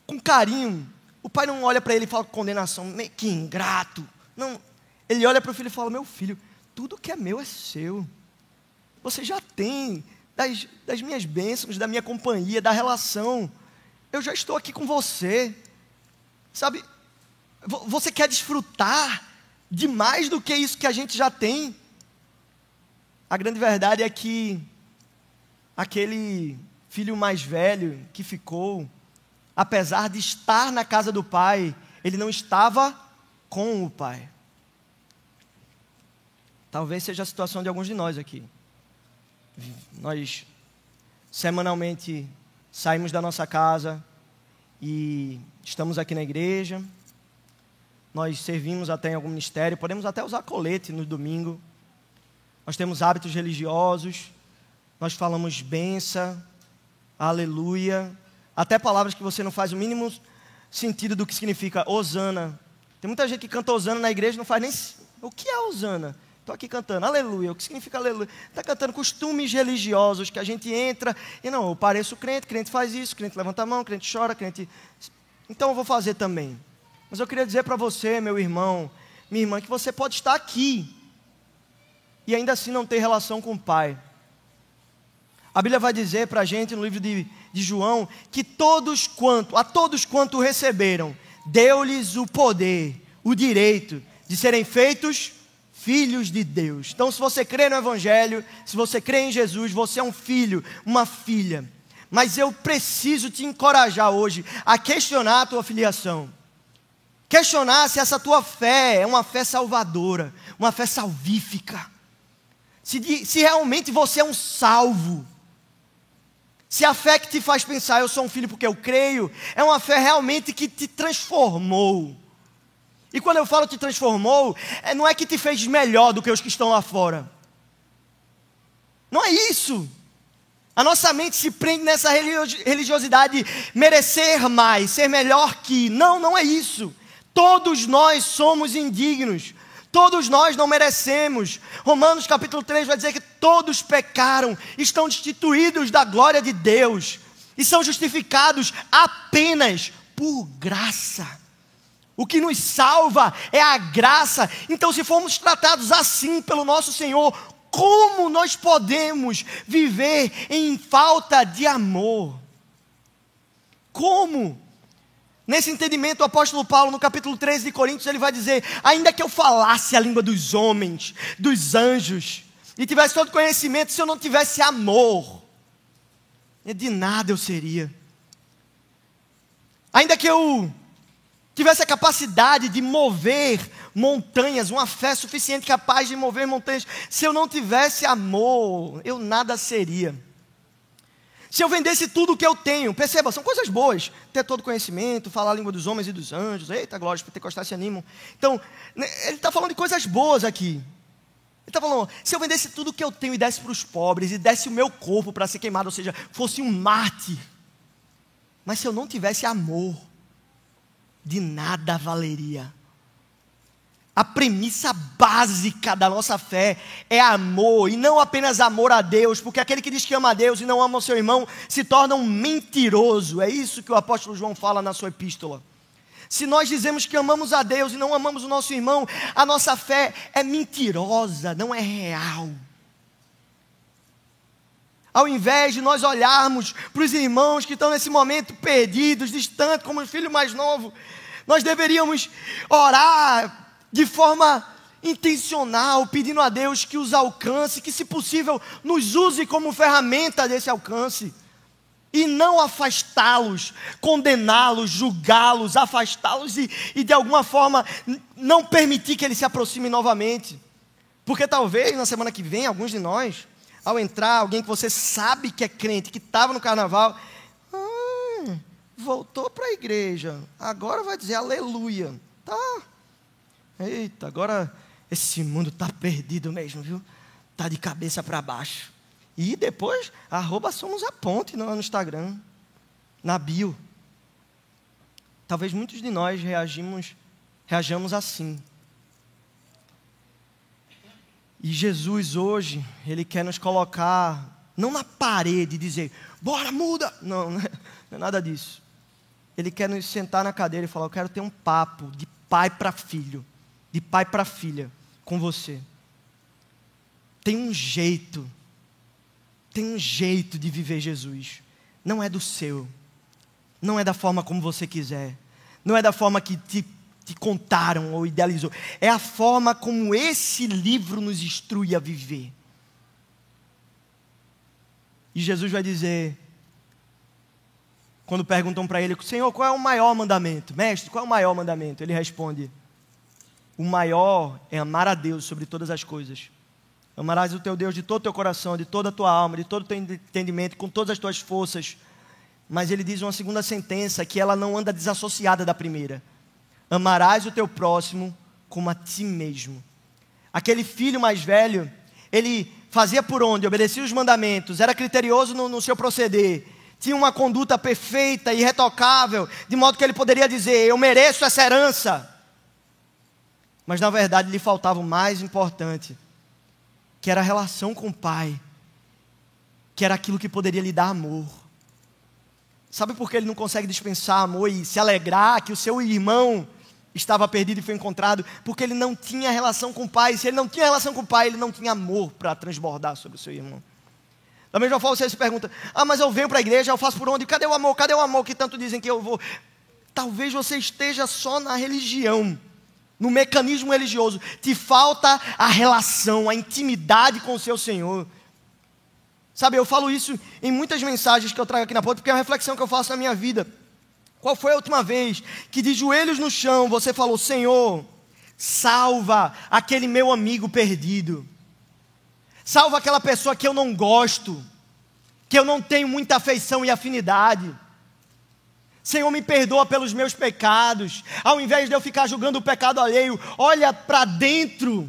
com carinho. O pai não olha para ele e fala condenação, que ingrato. Não, ele olha para o filho e fala, meu filho, tudo que é meu é seu. Você já tem das, das minhas bênçãos, da minha companhia, da relação. Eu já estou aqui com você. Sabe, você quer desfrutar de mais do que isso que a gente já tem? A grande verdade é que aquele filho mais velho que ficou, apesar de estar na casa do pai, ele não estava com o pai. Talvez seja a situação de alguns de nós aqui. Nós semanalmente saímos da nossa casa e estamos aqui na igreja. Nós servimos até em algum ministério, podemos até usar colete no domingo. Nós temos hábitos religiosos, nós falamos benção, aleluia, até palavras que você não faz o mínimo sentido do que significa Osana. Tem muita gente que canta Osana na igreja e não faz nem. O que é Osana? Estou aqui cantando, aleluia. O que significa aleluia? Está cantando costumes religiosos que a gente entra e não, eu pareço crente, crente faz isso, crente levanta a mão, crente chora, crente. Então eu vou fazer também. Mas eu queria dizer para você, meu irmão, minha irmã, que você pode estar aqui e ainda assim não ter relação com o Pai. A Bíblia vai dizer para a gente no livro de, de João que todos quanto, a todos quanto receberam, deu-lhes o poder, o direito de serem feitos filhos de Deus. Então, se você crê no Evangelho, se você crê em Jesus, você é um filho, uma filha. Mas eu preciso te encorajar hoje a questionar a tua filiação. Questionar se essa tua fé é uma fé salvadora, uma fé salvífica. Se, se realmente você é um salvo. Se a fé que te faz pensar, eu sou um filho porque eu creio, é uma fé realmente que te transformou. E quando eu falo te transformou, é, não é que te fez melhor do que os que estão lá fora. Não é isso. A nossa mente se prende nessa religiosidade, merecer mais, ser melhor que. Não, não é isso. Todos nós somos indignos. Todos nós não merecemos. Romanos capítulo 3 vai dizer que todos pecaram, estão destituídos da glória de Deus e são justificados apenas por graça. O que nos salva é a graça. Então, se formos tratados assim pelo nosso Senhor, como nós podemos viver em falta de amor? Como? Nesse entendimento, o apóstolo Paulo, no capítulo 13 de Coríntios, ele vai dizer: ainda que eu falasse a língua dos homens, dos anjos, e tivesse todo conhecimento, se eu não tivesse amor, de nada eu seria. Ainda que eu tivesse a capacidade de mover montanhas, uma fé suficiente capaz de mover montanhas, se eu não tivesse amor, eu nada seria. Se eu vendesse tudo o que eu tenho, perceba, são coisas boas. Ter todo conhecimento, falar a língua dos homens e dos anjos. Eita, glória, os pentecostais se animam. Então, né, ele está falando de coisas boas aqui. Ele está falando, se eu vendesse tudo o que eu tenho e desse para os pobres, e desse o meu corpo para ser queimado, ou seja, fosse um mártir. Mas se eu não tivesse amor, de nada valeria. A premissa básica da nossa fé é amor, e não apenas amor a Deus, porque aquele que diz que ama a Deus e não ama o seu irmão se torna um mentiroso. É isso que o apóstolo João fala na sua epístola. Se nós dizemos que amamos a Deus e não amamos o nosso irmão, a nossa fé é mentirosa, não é real. Ao invés de nós olharmos para os irmãos que estão nesse momento perdidos, distantes, como o filho mais novo, nós deveríamos orar de forma intencional, pedindo a Deus que os alcance, que, se possível, nos use como ferramenta desse alcance. E não afastá-los, condená-los, julgá-los, afastá-los e, e, de alguma forma, não permitir que eles se aproximem novamente. Porque talvez na semana que vem, alguns de nós, ao entrar, alguém que você sabe que é crente, que estava no carnaval, voltou para a igreja, agora vai dizer aleluia. Tá. Eita, agora esse mundo está perdido mesmo, viu? Está de cabeça para baixo. E depois, arroba somos a ponte no Instagram, na bio. Talvez muitos de nós reagimos, reajamos assim. E Jesus hoje, Ele quer nos colocar, não na parede e dizer, bora, muda. Não, não é nada disso. Ele quer nos sentar na cadeira e falar: Eu quero ter um papo de pai para filho, de pai para filha com você. Tem um jeito, tem um jeito de viver Jesus. Não é do seu, não é da forma como você quiser, não é da forma que te, te contaram ou idealizou, é a forma como esse livro nos instrui a viver. E Jesus vai dizer: quando perguntam para ele, Senhor, qual é o maior mandamento? Mestre, qual é o maior mandamento? Ele responde: O maior é amar a Deus sobre todas as coisas. Amarás o teu Deus de todo o teu coração, de toda a tua alma, de todo o teu entendimento, com todas as tuas forças. Mas ele diz uma segunda sentença que ela não anda desassociada da primeira. Amarás o teu próximo como a ti mesmo. Aquele filho mais velho, ele fazia por onde? Obedecia os mandamentos, era criterioso no, no seu proceder tinha uma conduta perfeita e irretocável, de modo que ele poderia dizer: Eu mereço essa herança. Mas na verdade lhe faltava o mais importante, que era a relação com o pai, que era aquilo que poderia lhe dar amor. Sabe por que ele não consegue dispensar amor e se alegrar que o seu irmão estava perdido e foi encontrado? Porque ele não tinha relação com o pai. Se ele não tinha relação com o pai, ele não tinha amor para transbordar sobre o seu irmão. Da mesma forma, você se pergunta: ah, mas eu venho para a igreja, eu faço por onde? Cadê o amor? Cadê o amor que tanto dizem que eu vou? Talvez você esteja só na religião, no mecanismo religioso. Te falta a relação, a intimidade com o seu Senhor. Sabe, eu falo isso em muitas mensagens que eu trago aqui na ponta, porque é uma reflexão que eu faço na minha vida. Qual foi a última vez que de joelhos no chão você falou: Senhor, salva aquele meu amigo perdido? Salva aquela pessoa que eu não gosto, que eu não tenho muita afeição e afinidade. Senhor, me perdoa pelos meus pecados. Ao invés de eu ficar julgando o pecado alheio, olha para dentro.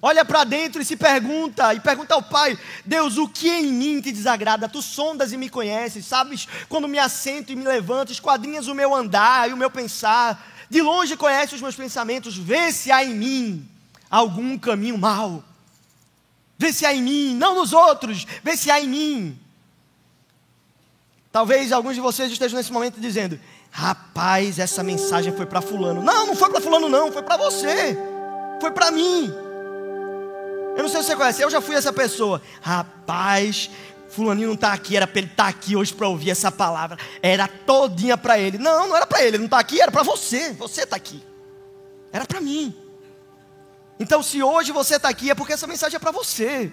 Olha para dentro e se pergunta, e pergunta ao Pai: Deus, o que em mim te desagrada? Tu sondas e me conheces, sabes quando me assento e me levanto, esquadrinhas o meu andar e o meu pensar. De longe conhece os meus pensamentos, vê se há em mim algum caminho mau Vê se há em mim, não nos outros, vê se há em mim. Talvez alguns de vocês estejam nesse momento dizendo: Rapaz, essa mensagem foi para Fulano. Não, não foi para Fulano, não, foi para você, foi para mim. Eu não sei se você conhece, eu já fui essa pessoa. Rapaz, Fulaninho não está aqui, era para ele estar tá aqui hoje para ouvir essa palavra. Era todinha para ele. Não, não era para ele, ele não está aqui, era para você. Você está aqui. Era para mim. Então, se hoje você está aqui, é porque essa mensagem é para você.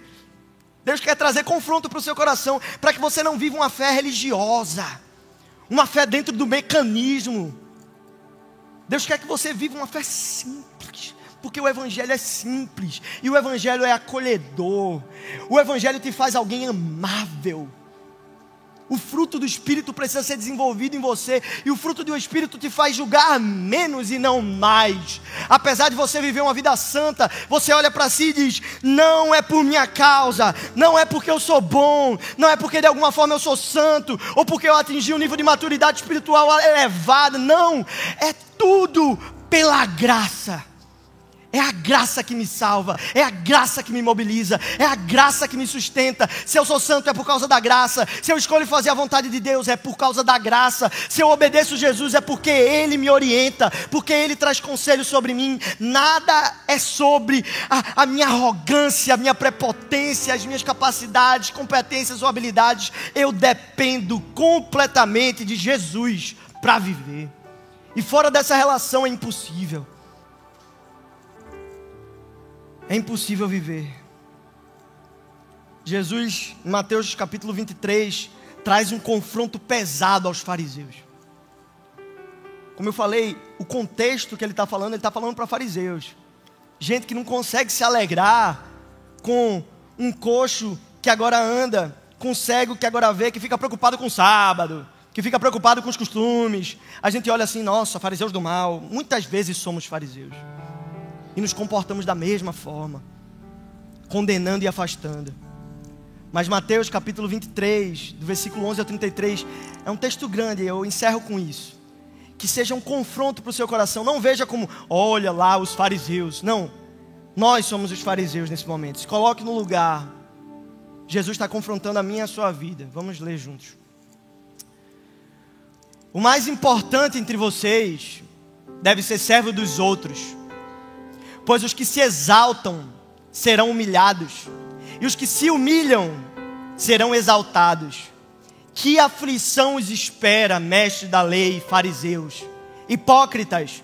Deus quer trazer confronto para o seu coração, para que você não viva uma fé religiosa, uma fé dentro do mecanismo. Deus quer que você viva uma fé simples, porque o Evangelho é simples, e o Evangelho é acolhedor, o Evangelho te faz alguém amável. O fruto do Espírito precisa ser desenvolvido em você, e o fruto do Espírito te faz julgar menos e não mais. Apesar de você viver uma vida santa, você olha para si e diz: Não é por minha causa, não é porque eu sou bom, não é porque de alguma forma eu sou santo, ou porque eu atingi um nível de maturidade espiritual elevado. Não, é tudo pela graça. É a graça que me salva, é a graça que me mobiliza, é a graça que me sustenta. Se eu sou santo é por causa da graça, se eu escolho fazer a vontade de Deus é por causa da graça, se eu obedeço Jesus é porque Ele me orienta, porque Ele traz conselhos sobre mim. Nada é sobre a, a minha arrogância, a minha prepotência, as minhas capacidades, competências ou habilidades. Eu dependo completamente de Jesus para viver. E fora dessa relação é impossível. É impossível viver. Jesus, em Mateus capítulo 23, traz um confronto pesado aos fariseus. Como eu falei, o contexto que ele está falando, ele está falando para fariseus. Gente que não consegue se alegrar com um coxo que agora anda, com um cego que agora vê, que fica preocupado com o sábado, que fica preocupado com os costumes. A gente olha assim, nossa, fariseus do mal. Muitas vezes somos fariseus e nos comportamos da mesma forma, condenando e afastando. Mas Mateus capítulo 23, do versículo 11 ao 33, é um texto grande, eu encerro com isso. Que seja um confronto para o seu coração. Não veja como, olha lá os fariseus. Não. Nós somos os fariseus nesse momento. Se coloque no lugar. Jesus está confrontando a minha e a sua vida. Vamos ler juntos. O mais importante entre vocês deve ser servo dos outros, pois os que se exaltam serão humilhados, e os que se humilham serão exaltados. Que aflição os espera, mestre da lei, fariseus, hipócritas,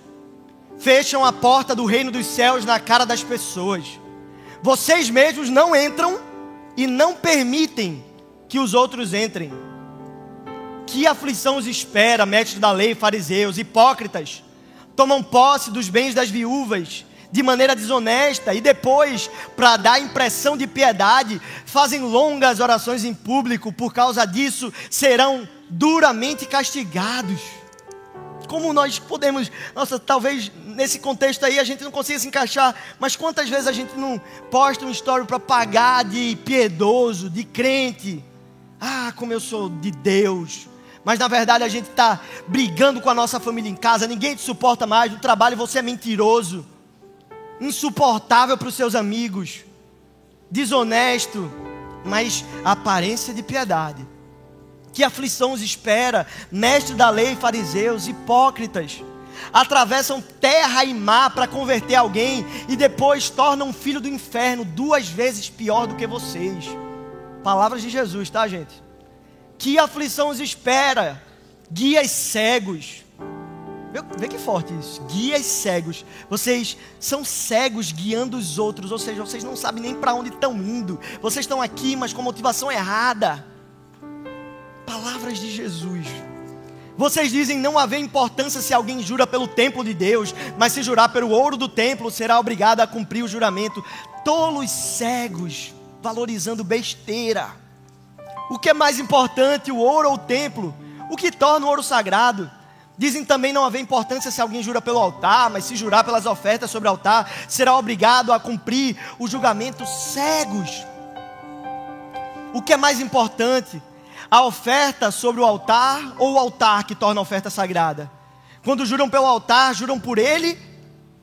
fecham a porta do reino dos céus na cara das pessoas. Vocês mesmos não entram e não permitem que os outros entrem. Que aflição os espera, mestres da lei, fariseus, hipócritas, tomam posse dos bens das viúvas de maneira desonesta e depois, para dar impressão de piedade, fazem longas orações em público, por causa disso serão duramente castigados. Como nós podemos, nossa, talvez nesse contexto aí a gente não consiga se encaixar, mas quantas vezes a gente não posta um story para pagar de piedoso, de crente? Ah, como eu sou de Deus mas na verdade a gente está brigando com a nossa família em casa, ninguém te suporta mais, no trabalho você é mentiroso, insuportável para os seus amigos, desonesto, mas aparência de piedade. Que aflição os espera, mestre da lei, fariseus, hipócritas, atravessam terra e mar para converter alguém e depois tornam filho do inferno duas vezes pior do que vocês. Palavras de Jesus, tá, gente? Que aflição os espera? Guias cegos. Vê que forte isso. Guias cegos. Vocês são cegos guiando os outros, ou seja, vocês não sabem nem para onde estão indo. Vocês estão aqui, mas com motivação errada. Palavras de Jesus. Vocês dizem não haver importância se alguém jura pelo templo de Deus, mas se jurar pelo ouro do templo, será obrigado a cumprir o juramento. Tolos cegos, valorizando besteira. O que é mais importante, o ouro ou o templo? O que torna o ouro sagrado? Dizem também não haver importância se alguém jura pelo altar, mas se jurar pelas ofertas sobre o altar, será obrigado a cumprir o julgamento cegos. O que é mais importante? A oferta sobre o altar ou o altar que torna a oferta sagrada? Quando juram pelo altar, juram por ele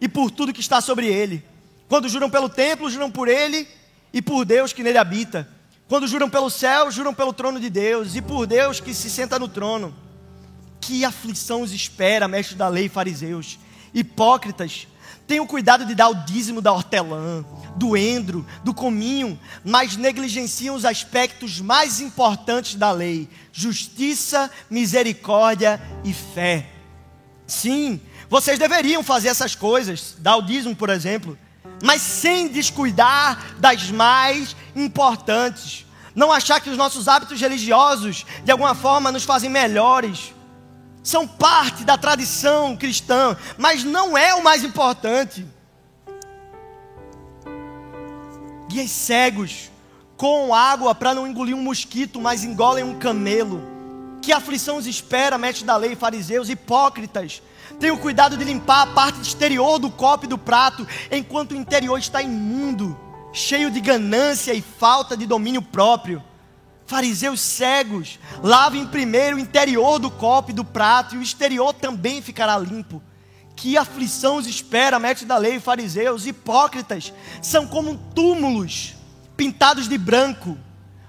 e por tudo que está sobre ele. Quando juram pelo templo, juram por ele e por Deus que nele habita. Quando juram pelo céu, juram pelo trono de Deus e por Deus que se senta no trono. Que aflição os espera, mestre da lei, fariseus, hipócritas. Tenham cuidado de dar o dízimo da hortelã, do endro, do cominho, mas negligenciam os aspectos mais importantes da lei: justiça, misericórdia e fé. Sim, vocês deveriam fazer essas coisas, dar o dízimo, por exemplo mas sem descuidar das mais importantes. Não achar que os nossos hábitos religiosos, de alguma forma, nos fazem melhores. São parte da tradição cristã, mas não é o mais importante. Guias cegos com água para não engolir um mosquito, mas engolem um camelo. Que aflição os espera, mestre da lei, fariseus, hipócritas, Tenha o cuidado de limpar a parte exterior do copo e do prato, enquanto o interior está imundo, cheio de ganância e falta de domínio próprio. Fariseus cegos, lavem primeiro o interior do copo e do prato, e o exterior também ficará limpo. Que aflição os espera, mestre da lei, fariseus, hipócritas, são como túmulos, pintados de branco,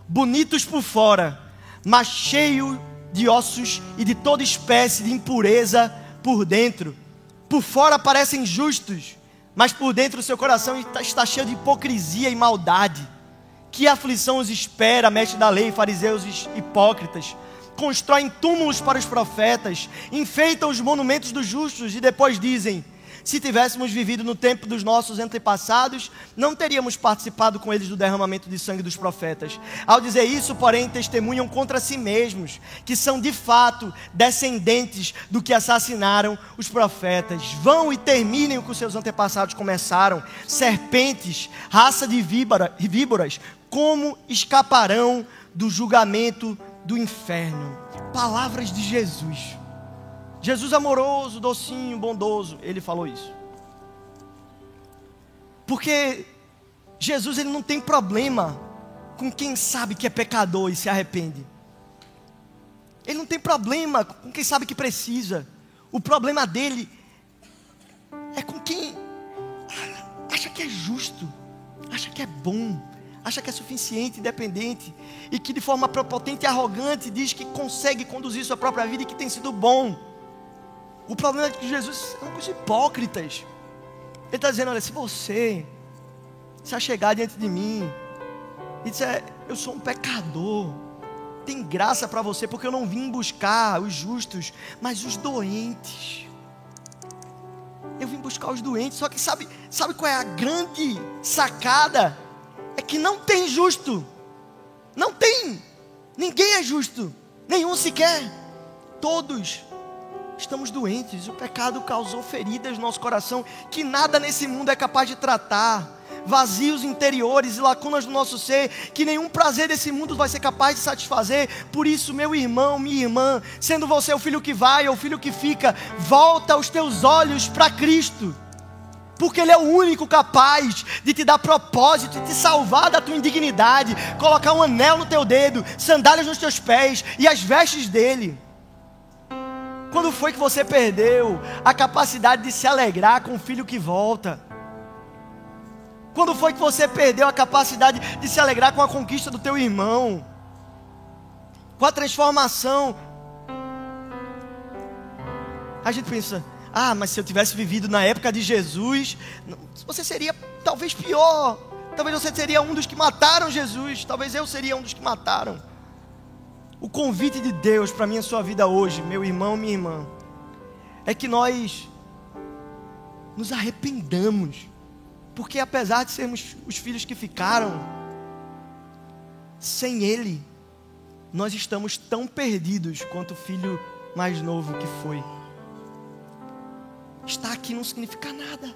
bonitos por fora, mas cheios de ossos e de toda espécie de impureza por dentro. Por fora parecem justos, mas por dentro o seu coração está, cheio de hipocrisia e maldade. Que aflição os espera, mestre da lei, fariseus hipócritas. Constroem túmulos para os profetas, enfeitam os monumentos dos justos e depois dizem: se tivéssemos vivido no tempo dos nossos antepassados, não teríamos participado com eles do derramamento de sangue dos profetas. Ao dizer isso, porém, testemunham contra si mesmos, que são de fato descendentes do que assassinaram os profetas. Vão e terminem o que os seus antepassados começaram. Serpentes, raça de víboras, como escaparão do julgamento do inferno? Palavras de Jesus. Jesus amoroso, docinho, bondoso, ele falou isso. Porque Jesus ele não tem problema com quem sabe que é pecador e se arrepende. Ele não tem problema com quem sabe que precisa. O problema dele é com quem acha que é justo, acha que é bom, acha que é suficiente, independente, e que de forma prepotente e arrogante diz que consegue conduzir sua própria vida e que tem sido bom. O problema é que Jesus é um dos hipócritas. Ele está dizendo: olha, se você se chegar diante de mim e disser, eu sou um pecador, tem graça para você, porque eu não vim buscar os justos, mas os doentes. Eu vim buscar os doentes, só que sabe, sabe qual é a grande sacada? É que não tem justo. Não tem. Ninguém é justo. Nenhum sequer. Todos estamos doentes. O pecado causou feridas no nosso coração que nada nesse mundo é capaz de tratar vazios interiores e lacunas do nosso ser, que nenhum prazer desse mundo vai ser capaz de satisfazer. Por isso, meu irmão, minha irmã, sendo você o filho que vai ou o filho que fica, volta os teus olhos para Cristo. Porque Ele é o único capaz de te dar propósito, de te salvar da tua indignidade, colocar um anel no teu dedo, sandálias nos teus pés e as vestes dele. Quando foi que você perdeu a capacidade de se alegrar com o filho que volta? Quando foi que você perdeu a capacidade de se alegrar com a conquista do teu irmão? Com a transformação? A gente pensa, ah, mas se eu tivesse vivido na época de Jesus, você seria talvez pior. Talvez você seria um dos que mataram Jesus. Talvez eu seria um dos que mataram. O convite de Deus para minha sua vida hoje, meu irmão, minha irmã, é que nós nos arrependamos porque apesar de sermos os filhos que ficaram, sem Ele, nós estamos tão perdidos quanto o filho mais novo que foi. Estar aqui não significa nada.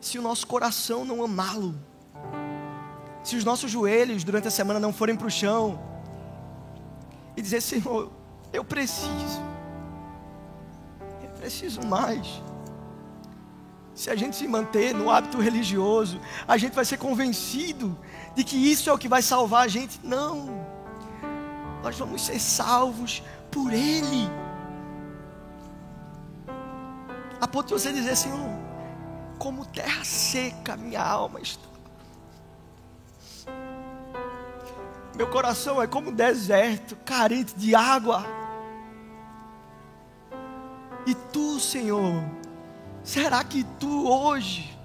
Se o nosso coração não amá-lo, se os nossos joelhos durante a semana não forem para o chão e dizer: Senhor, eu preciso, eu preciso mais. Se a gente se manter no hábito religioso, a gente vai ser convencido de que isso é o que vai salvar a gente. Não. Nós vamos ser salvos por Ele. Ponto de você dizer, Senhor, como terra seca minha alma está. Meu coração é como um deserto, carente de água. E tu, Senhor, Será que tu hoje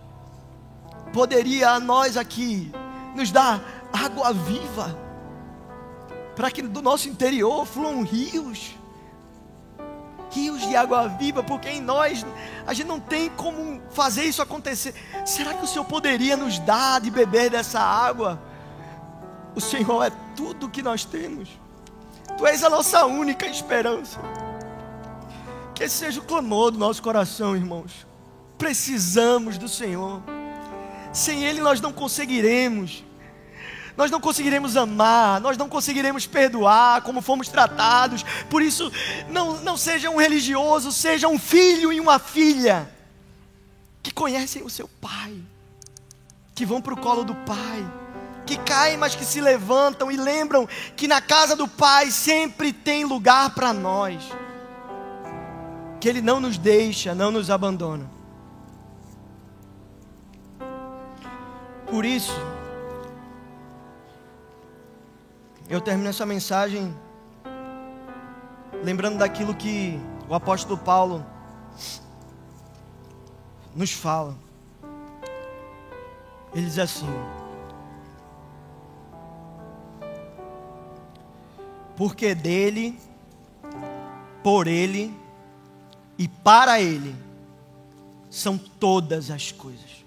poderia a nós aqui nos dar água viva para que do nosso interior fluam rios? Rios de água viva, porque em nós a gente não tem como fazer isso acontecer. Será que o Senhor poderia nos dar de beber dessa água? O Senhor é tudo que nós temos. Tu és a nossa única esperança. Que esse seja o clamor do nosso coração, irmãos. Precisamos do Senhor. Sem Ele nós não conseguiremos. Nós não conseguiremos amar, nós não conseguiremos perdoar como fomos tratados. Por isso, não, não seja um religioso, seja um filho e uma filha que conhecem o seu pai, que vão para o colo do pai, que caem, mas que se levantam e lembram que na casa do pai sempre tem lugar para nós, que Ele não nos deixa, não nos abandona. Por isso, eu termino essa mensagem lembrando daquilo que o apóstolo Paulo nos fala. Ele diz assim: Porque dele, por ele e para ele são todas as coisas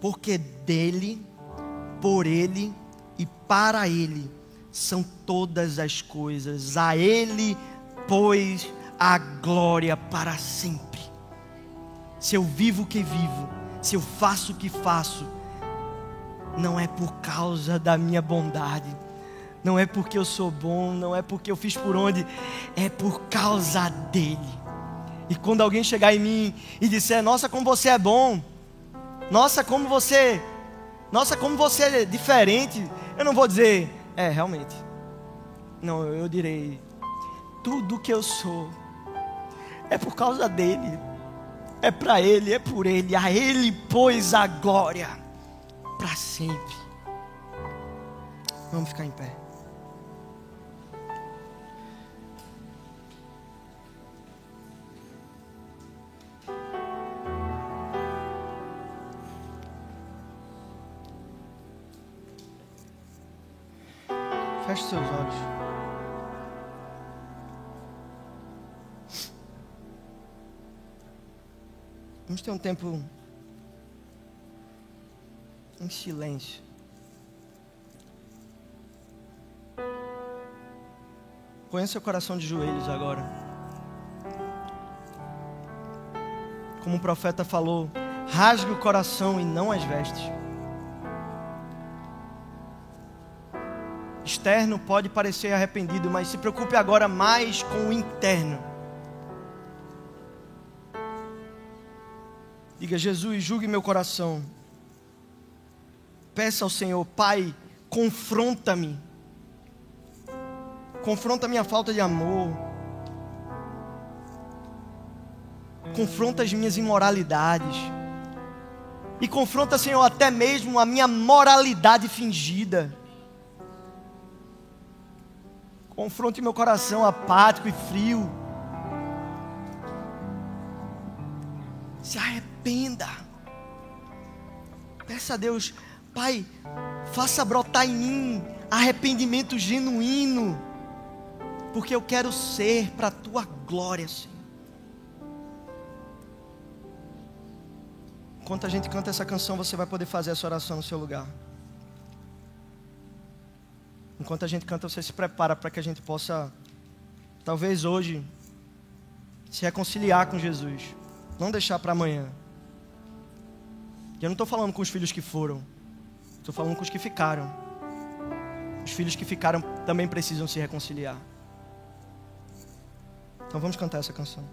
porque dele, por ele e para ele são todas as coisas. A ele, pois, a glória para sempre. Se eu vivo o que vivo, se eu faço o que faço, não é por causa da minha bondade, não é porque eu sou bom, não é porque eu fiz por onde, é por causa dele. E quando alguém chegar em mim e disser: Nossa, como você é bom, nossa, como você Nossa, como você é diferente. Eu não vou dizer, é, realmente. Não, eu direi, tudo que eu sou é por causa dele. É para ele, é por ele. A ele, pois, a glória para sempre. Vamos ficar em pé. Seus olhos. Vamos ter um tempo em silêncio. Põe seu coração de joelhos agora. Como o profeta falou, rasgue o coração e não as vestes. Externo pode parecer arrependido, mas se preocupe agora mais com o interno. Diga, Jesus, julgue meu coração. Peça ao Senhor, Pai, confronta-me. Confronta minha falta de amor. Confronta as minhas imoralidades. E confronta, Senhor, até mesmo a minha moralidade fingida. Confronte meu coração apático e frio. Se arrependa. Peça a Deus, Pai, faça brotar em mim arrependimento genuíno, porque eu quero ser para a tua glória, Senhor. Enquanto a gente canta essa canção, você vai poder fazer essa oração no seu lugar. Enquanto a gente canta, você se prepara para que a gente possa, talvez hoje, se reconciliar com Jesus. Não deixar para amanhã. E eu não estou falando com os filhos que foram, estou falando com os que ficaram. Os filhos que ficaram também precisam se reconciliar. Então vamos cantar essa canção.